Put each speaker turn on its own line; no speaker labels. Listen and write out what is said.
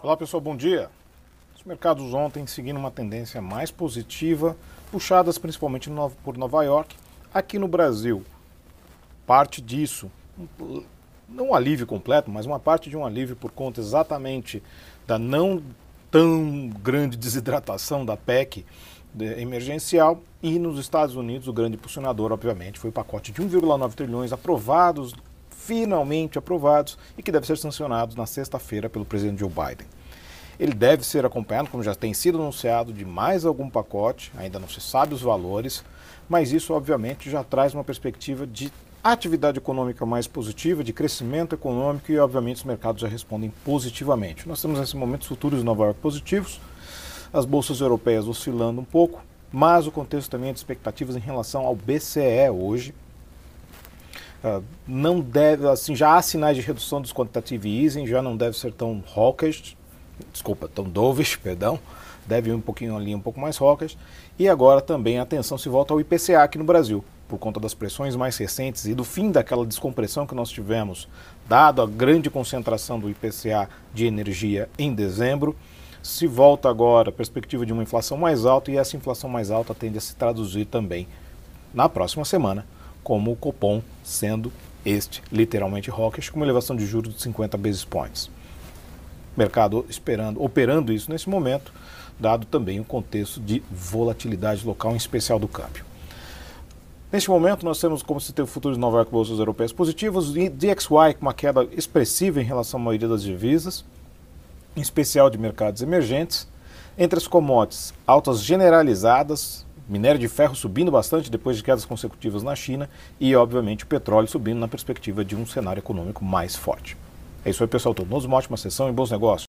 Olá pessoal, bom dia. Os mercados ontem seguindo uma tendência mais positiva, puxadas principalmente por Nova York. Aqui no Brasil, parte disso, não um alívio completo, mas uma parte de um alívio por conta exatamente da não tão grande desidratação da PEC emergencial e nos Estados Unidos o grande impulsionador, obviamente, foi o pacote de 1,9 trilhões aprovados, finalmente aprovados e que deve ser sancionados na sexta-feira pelo presidente Joe Biden. Ele deve ser acompanhado, como já tem sido anunciado, de mais algum pacote, ainda não se sabe os valores, mas isso obviamente já traz uma perspectiva de atividade econômica mais positiva, de crescimento econômico e obviamente os mercados já respondem positivamente. Nós temos nesse momento futuros de Nova York positivos, as bolsas europeias oscilando um pouco, mas o contexto também é de expectativas em relação ao BCE hoje. Uh, não deve, assim, já há sinais de redução dos quantitative easing, já não deve ser tão hawkish, desculpa, tão dovish, perdão, deve ir um pouquinho ali, um pouco mais hawkish. E agora também a atenção se volta ao IPCA aqui no Brasil, por conta das pressões mais recentes e do fim daquela descompressão que nós tivemos, dado a grande concentração do IPCA de energia em dezembro se volta agora a perspectiva de uma inflação mais alta e essa inflação mais alta tende a se traduzir também na próxima semana, como o Copom sendo este literalmente hawkish, com uma elevação de juros de 50 basis points. Mercado esperando, operando isso nesse momento, dado também o contexto de volatilidade local, em especial do câmbio. Neste momento, nós temos como se teve futuros de Nova York bolsas europeias positivos e DXY com uma queda expressiva em relação à maioria das divisas, em especial de mercados emergentes. Entre as commodities, altas generalizadas, minério de ferro subindo bastante depois de quedas consecutivas na China e, obviamente, o petróleo subindo na perspectiva de um cenário econômico mais forte. É isso aí, pessoal. Todos uma ótima sessão e bons negócios.